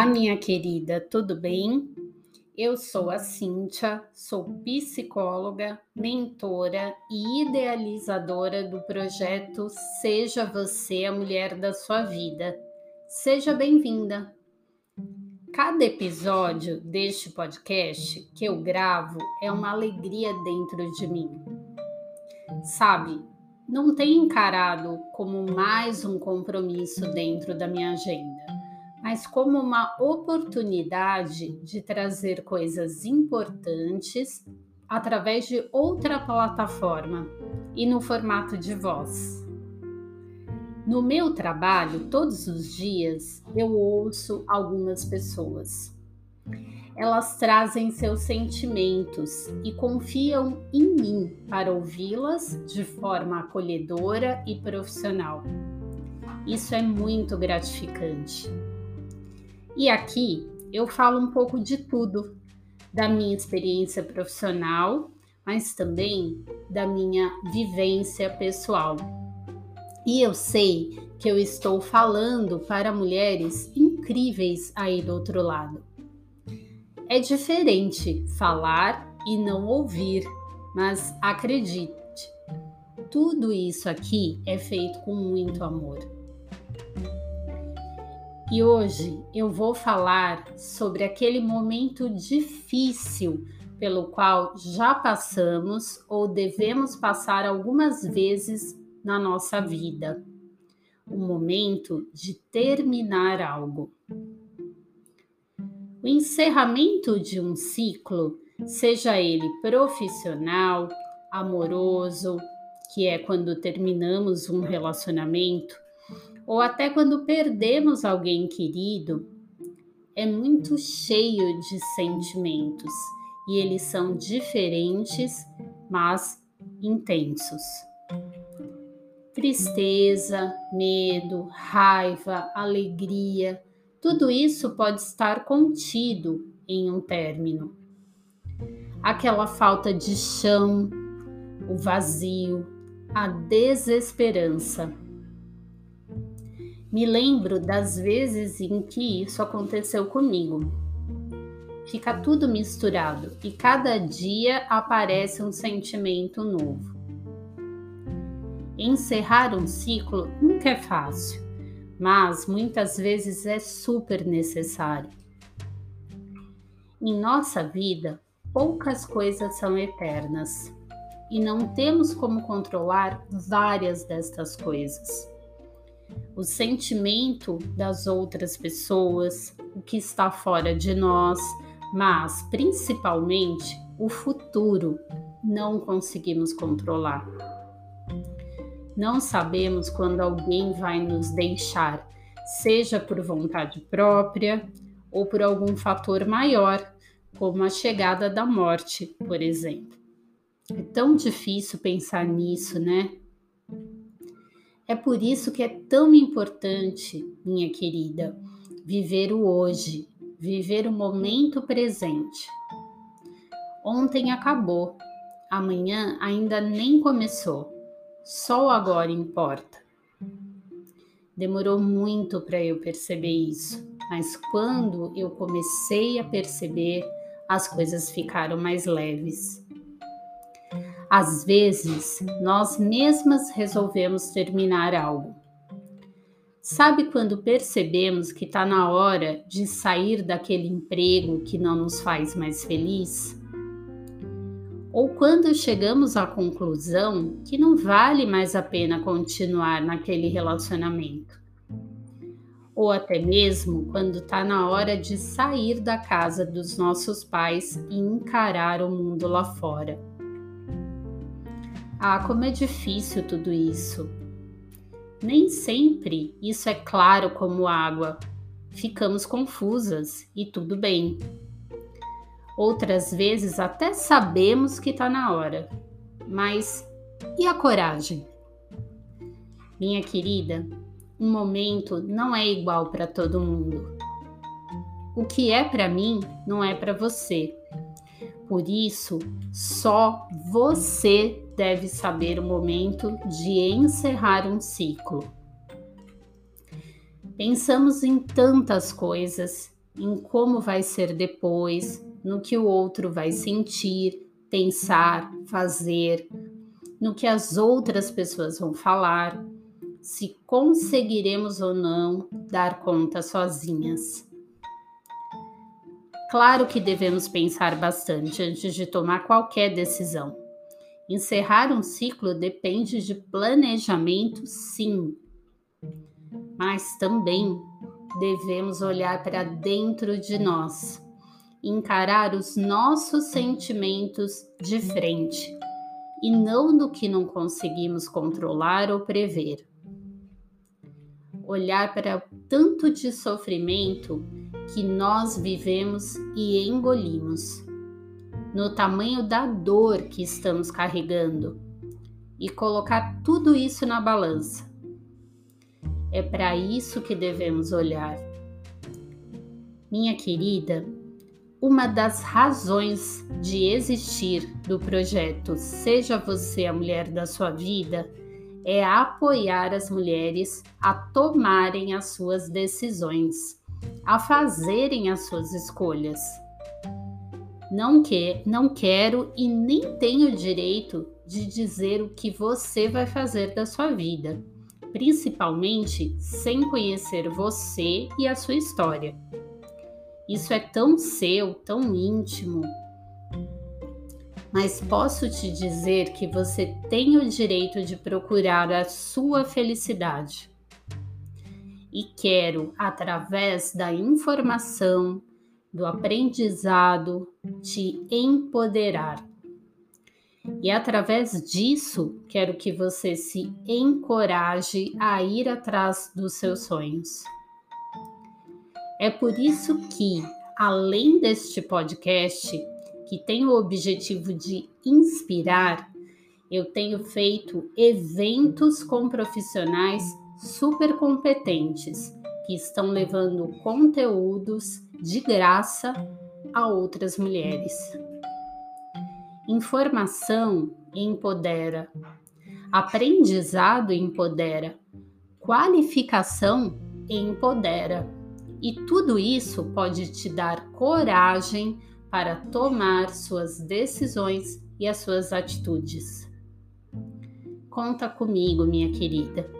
Olá, minha querida, tudo bem? Eu sou a Cíntia, sou psicóloga, mentora e idealizadora do projeto Seja Você a Mulher da Sua Vida. Seja bem-vinda! Cada episódio deste podcast que eu gravo é uma alegria dentro de mim. Sabe, não tenho encarado como mais um compromisso dentro da minha agenda mas como uma oportunidade de trazer coisas importantes através de outra plataforma e no formato de voz. No meu trabalho, todos os dias, eu ouço algumas pessoas. Elas trazem seus sentimentos e confiam em mim para ouvi-las de forma acolhedora e profissional. Isso é muito gratificante. E aqui eu falo um pouco de tudo, da minha experiência profissional, mas também da minha vivência pessoal. E eu sei que eu estou falando para mulheres incríveis aí do outro lado. É diferente falar e não ouvir, mas acredite, tudo isso aqui é feito com muito amor. E hoje eu vou falar sobre aquele momento difícil pelo qual já passamos ou devemos passar algumas vezes na nossa vida. O momento de terminar algo. O encerramento de um ciclo, seja ele profissional, amoroso, que é quando terminamos um relacionamento, ou até quando perdemos alguém querido, é muito cheio de sentimentos e eles são diferentes, mas intensos. Tristeza, medo, raiva, alegria, tudo isso pode estar contido em um término. Aquela falta de chão, o vazio, a desesperança me lembro das vezes em que isso aconteceu comigo. Fica tudo misturado e cada dia aparece um sentimento novo. Encerrar um ciclo nunca é fácil, mas muitas vezes é super necessário. Em nossa vida, poucas coisas são eternas e não temos como controlar várias destas coisas o sentimento das outras pessoas, o que está fora de nós, mas principalmente o futuro não conseguimos controlar. Não sabemos quando alguém vai nos deixar, seja por vontade própria ou por algum fator maior, como a chegada da morte, por exemplo. É tão difícil pensar nisso, né? É por isso que é tão importante, minha querida, viver o hoje, viver o momento presente. Ontem acabou, amanhã ainda nem começou, só o agora importa. Demorou muito para eu perceber isso, mas quando eu comecei a perceber, as coisas ficaram mais leves. Às vezes, nós mesmas resolvemos terminar algo. Sabe quando percebemos que está na hora de sair daquele emprego que não nos faz mais feliz? Ou quando chegamos à conclusão que não vale mais a pena continuar naquele relacionamento? Ou até mesmo quando está na hora de sair da casa dos nossos pais e encarar o mundo lá fora? Ah, como é difícil tudo isso. Nem sempre isso é claro como água. Ficamos confusas e tudo bem. Outras vezes até sabemos que está na hora. Mas e a coragem? Minha querida, um momento não é igual para todo mundo. O que é para mim não é para você. Por isso, só você deve saber o momento de encerrar um ciclo. Pensamos em tantas coisas, em como vai ser depois, no que o outro vai sentir, pensar, fazer, no que as outras pessoas vão falar, se conseguiremos ou não dar conta sozinhas. Claro que devemos pensar bastante antes de tomar qualquer decisão. Encerrar um ciclo depende de planejamento, sim, mas também devemos olhar para dentro de nós, encarar os nossos sentimentos de frente e não do que não conseguimos controlar ou prever. Olhar para o tanto de sofrimento que nós vivemos e engolimos, no tamanho da dor que estamos carregando e colocar tudo isso na balança. É para isso que devemos olhar. Minha querida, uma das razões de existir do projeto Seja Você a Mulher da Sua Vida é apoiar as mulheres a tomarem as suas decisões, a fazerem as suas escolhas. Não, que, não quero e nem tenho direito de dizer o que você vai fazer da sua vida, principalmente sem conhecer você e a sua história. Isso é tão seu, tão íntimo. Mas posso te dizer que você tem o direito de procurar a sua felicidade. E quero, através da informação, do aprendizado, te empoderar. E através disso, quero que você se encoraje a ir atrás dos seus sonhos. É por isso que, além deste podcast, que tem o objetivo de inspirar, eu tenho feito eventos com profissionais super competentes que estão levando conteúdos de graça a outras mulheres. Informação empodera, aprendizado empodera, qualificação empodera. E tudo isso pode te dar coragem para tomar suas decisões e as suas atitudes. Conta comigo, minha querida.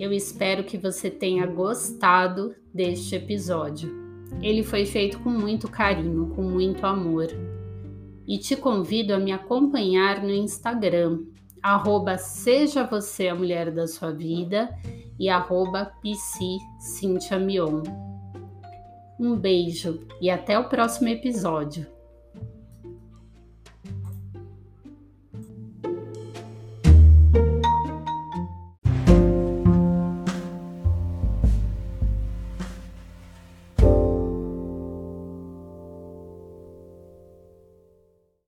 Eu espero que você tenha gostado deste episódio. Ele foi feito com muito carinho, com muito amor. E te convido a me acompanhar no Instagram, arroba Seja Você a Mulher da Sua Vida e arroba. Um beijo e até o próximo episódio.